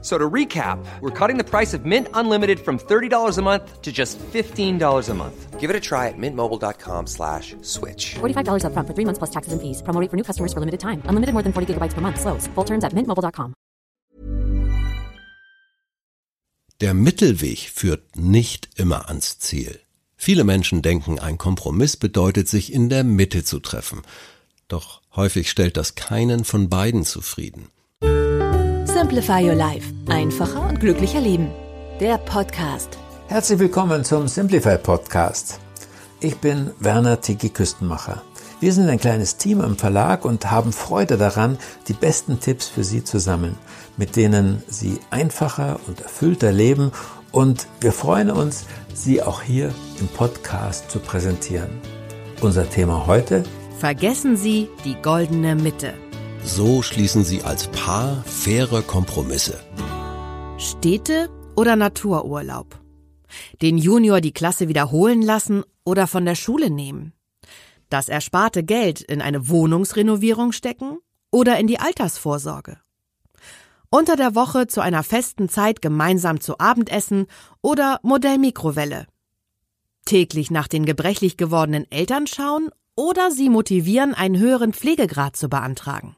So to recap, we're cutting the price of Mint Unlimited from $30 a month to just $15 a month. Give it a try at mintmobile.com slash switch. $45 upfront for three months plus taxes and fees. Promo rate for new customers for limited time. Unlimited more than 40 gigabytes per month. Slows. Full terms at mintmobile.com. Der Mittelweg führt nicht immer ans Ziel. Viele Menschen denken, ein Kompromiss bedeutet, sich in der Mitte zu treffen. Doch häufig stellt das keinen von beiden zufrieden. Simplify Your Life. Einfacher und glücklicher Leben. Der Podcast. Herzlich willkommen zum Simplify Podcast. Ich bin Werner Tiki Küstenmacher. Wir sind ein kleines Team im Verlag und haben Freude daran, die besten Tipps für Sie zu sammeln, mit denen Sie einfacher und erfüllter leben und wir freuen uns, Sie auch hier im Podcast zu präsentieren. Unser Thema heute? Vergessen Sie die goldene Mitte. So schließen Sie als Paar faire Kompromisse. Städte oder Natururlaub? Den Junior die Klasse wiederholen lassen oder von der Schule nehmen? Das ersparte Geld in eine Wohnungsrenovierung stecken oder in die Altersvorsorge? Unter der Woche zu einer festen Zeit gemeinsam zu Abendessen oder Modellmikrowelle? Täglich nach den gebrechlich gewordenen Eltern schauen oder sie motivieren, einen höheren Pflegegrad zu beantragen?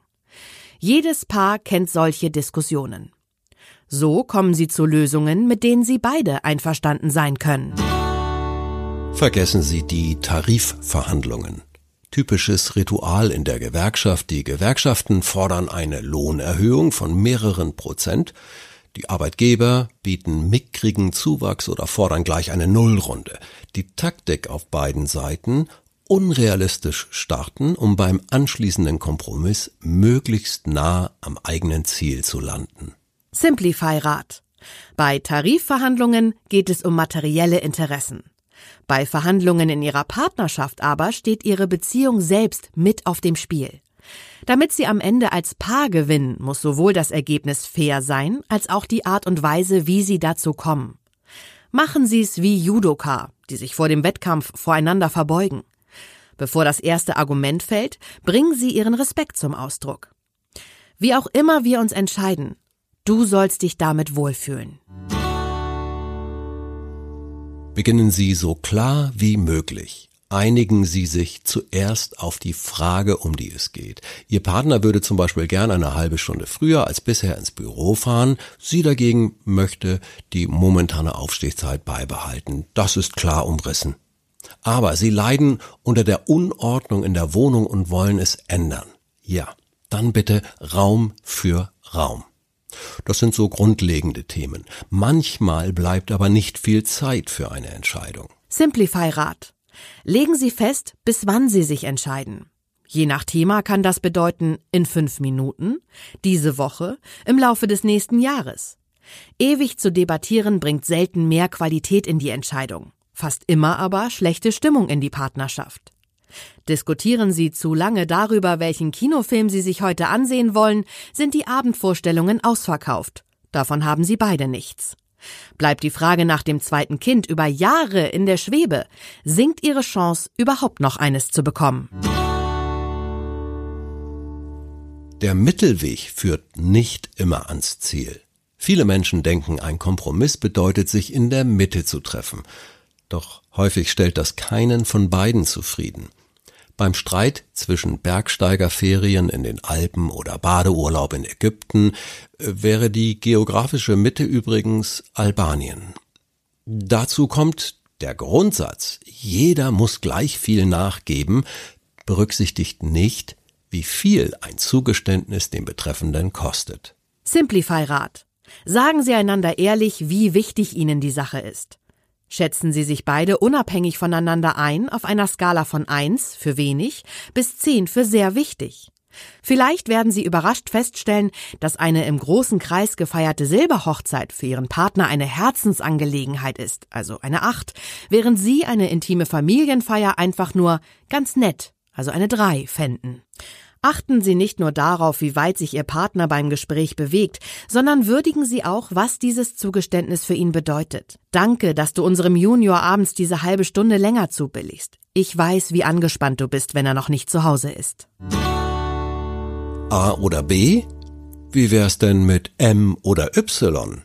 Jedes Paar kennt solche Diskussionen. So kommen sie zu Lösungen, mit denen sie beide einverstanden sein können. Vergessen Sie die Tarifverhandlungen. Typisches Ritual in der Gewerkschaft. Die Gewerkschaften fordern eine Lohnerhöhung von mehreren Prozent. Die Arbeitgeber bieten mickrigen Zuwachs oder fordern gleich eine Nullrunde. Die Taktik auf beiden Seiten unrealistisch starten, um beim anschließenden Kompromiss möglichst nah am eigenen Ziel zu landen. Simplify Rat. Bei Tarifverhandlungen geht es um materielle Interessen. Bei Verhandlungen in ihrer Partnerschaft aber steht ihre Beziehung selbst mit auf dem Spiel. Damit sie am Ende als Paar gewinnen, muss sowohl das Ergebnis fair sein, als auch die Art und Weise, wie sie dazu kommen. Machen Sie es wie Judoka, die sich vor dem Wettkampf voreinander verbeugen. Bevor das erste Argument fällt, bringen Sie Ihren Respekt zum Ausdruck. Wie auch immer wir uns entscheiden, du sollst dich damit wohlfühlen. Beginnen Sie so klar wie möglich. Einigen Sie sich zuerst auf die Frage, um die es geht. Ihr Partner würde zum Beispiel gern eine halbe Stunde früher als bisher ins Büro fahren. Sie dagegen möchte die momentane Aufstehzeit beibehalten. Das ist klar umrissen. Aber sie leiden unter der Unordnung in der Wohnung und wollen es ändern. Ja, dann bitte Raum für Raum. Das sind so grundlegende Themen. Manchmal bleibt aber nicht viel Zeit für eine Entscheidung. Simplify Rat. Legen Sie fest, bis wann Sie sich entscheiden. Je nach Thema kann das bedeuten in fünf Minuten, diese Woche, im Laufe des nächsten Jahres. Ewig zu debattieren bringt selten mehr Qualität in die Entscheidung fast immer aber schlechte Stimmung in die Partnerschaft. Diskutieren Sie zu lange darüber, welchen Kinofilm Sie sich heute ansehen wollen, sind die Abendvorstellungen ausverkauft. Davon haben Sie beide nichts. Bleibt die Frage nach dem zweiten Kind über Jahre in der Schwebe, sinkt Ihre Chance, überhaupt noch eines zu bekommen. Der Mittelweg führt nicht immer ans Ziel. Viele Menschen denken, ein Kompromiss bedeutet, sich in der Mitte zu treffen. Doch häufig stellt das keinen von beiden zufrieden. Beim Streit zwischen Bergsteigerferien in den Alpen oder Badeurlaub in Ägypten äh, wäre die geografische Mitte übrigens Albanien. Dazu kommt der Grundsatz, jeder muss gleich viel nachgeben, berücksichtigt nicht, wie viel ein Zugeständnis dem Betreffenden kostet. Simplify Rat. Sagen Sie einander ehrlich, wie wichtig Ihnen die Sache ist. Schätzen Sie sich beide unabhängig voneinander ein auf einer Skala von 1 für wenig bis 10 für sehr wichtig. Vielleicht werden Sie überrascht feststellen, dass eine im großen Kreis gefeierte Silberhochzeit für Ihren Partner eine Herzensangelegenheit ist, also eine 8, während Sie eine intime Familienfeier einfach nur ganz nett, also eine 3 fänden. Achten Sie nicht nur darauf, wie weit sich Ihr Partner beim Gespräch bewegt, sondern würdigen Sie auch, was dieses Zugeständnis für ihn bedeutet. Danke, dass du unserem Junior abends diese halbe Stunde länger zubilligst. Ich weiß, wie angespannt du bist, wenn er noch nicht zu Hause ist. A oder B? Wie wär's denn mit M oder Y?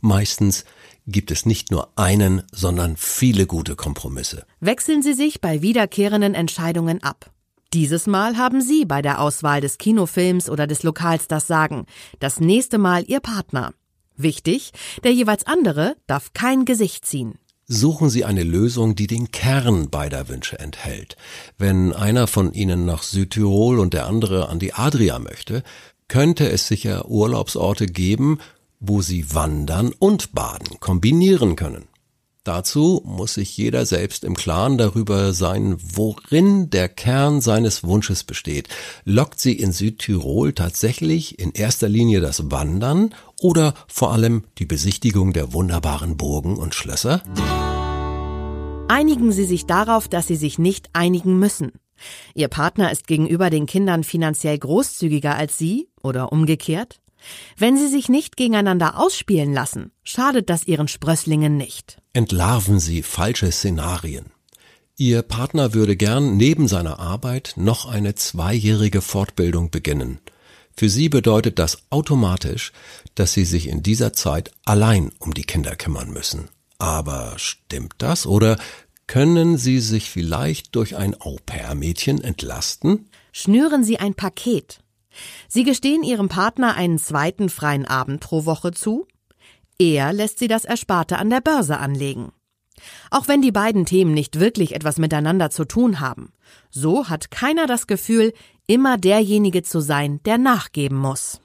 Meistens gibt es nicht nur einen, sondern viele gute Kompromisse. Wechseln Sie sich bei wiederkehrenden Entscheidungen ab. Dieses Mal haben Sie bei der Auswahl des Kinofilms oder des Lokals das Sagen, das nächste Mal Ihr Partner. Wichtig, der jeweils andere darf kein Gesicht ziehen. Suchen Sie eine Lösung, die den Kern beider Wünsche enthält. Wenn einer von Ihnen nach Südtirol und der andere an die Adria möchte, könnte es sicher Urlaubsorte geben, wo Sie wandern und baden kombinieren können. Dazu muss sich jeder selbst im Klaren darüber sein, worin der Kern seines Wunsches besteht. Lockt sie in Südtirol tatsächlich in erster Linie das Wandern oder vor allem die Besichtigung der wunderbaren Burgen und Schlösser? Einigen Sie sich darauf, dass Sie sich nicht einigen müssen. Ihr Partner ist gegenüber den Kindern finanziell großzügiger als Sie oder umgekehrt? Wenn sie sich nicht gegeneinander ausspielen lassen, schadet das ihren Sprösslingen nicht. Entlarven Sie falsche Szenarien. Ihr Partner würde gern neben seiner Arbeit noch eine zweijährige Fortbildung beginnen. Für Sie bedeutet das automatisch, dass Sie sich in dieser Zeit allein um die Kinder kümmern müssen. Aber stimmt das oder können Sie sich vielleicht durch ein Au-pair-Mädchen entlasten? Schnüren Sie ein Paket Sie gestehen ihrem Partner einen zweiten freien Abend pro Woche zu. Er lässt sie das Ersparte an der Börse anlegen. Auch wenn die beiden Themen nicht wirklich etwas miteinander zu tun haben, so hat keiner das Gefühl, immer derjenige zu sein, der nachgeben muss.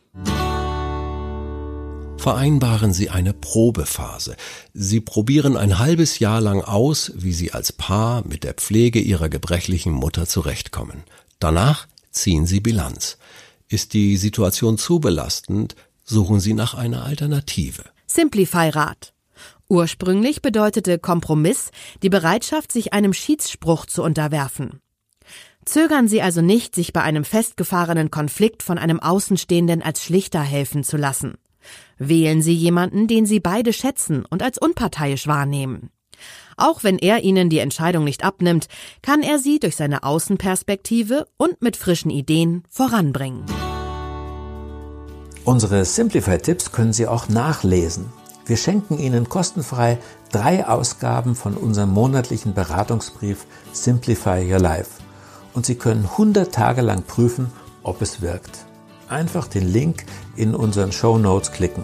Vereinbaren Sie eine Probephase. Sie probieren ein halbes Jahr lang aus, wie Sie als Paar mit der Pflege Ihrer gebrechlichen Mutter zurechtkommen. Danach ziehen Sie Bilanz. Ist die Situation zu belastend, suchen Sie nach einer Alternative. Simplify Rat. Ursprünglich bedeutete Kompromiss die Bereitschaft, sich einem Schiedsspruch zu unterwerfen. Zögern Sie also nicht, sich bei einem festgefahrenen Konflikt von einem Außenstehenden als Schlichter helfen zu lassen. Wählen Sie jemanden, den Sie beide schätzen und als unparteiisch wahrnehmen. Auch wenn er Ihnen die Entscheidung nicht abnimmt, kann er sie durch seine Außenperspektive und mit frischen Ideen voranbringen. Unsere Simplify-Tipps können Sie auch nachlesen. Wir schenken Ihnen kostenfrei drei Ausgaben von unserem monatlichen Beratungsbrief Simplify Your Life. Und Sie können 100 Tage lang prüfen, ob es wirkt. Einfach den Link in unseren Show Notes klicken.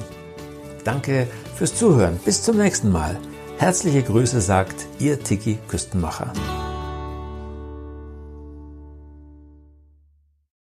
Danke fürs Zuhören. Bis zum nächsten Mal. Herzliche Grüße sagt Ihr Tiki Küstenmacher.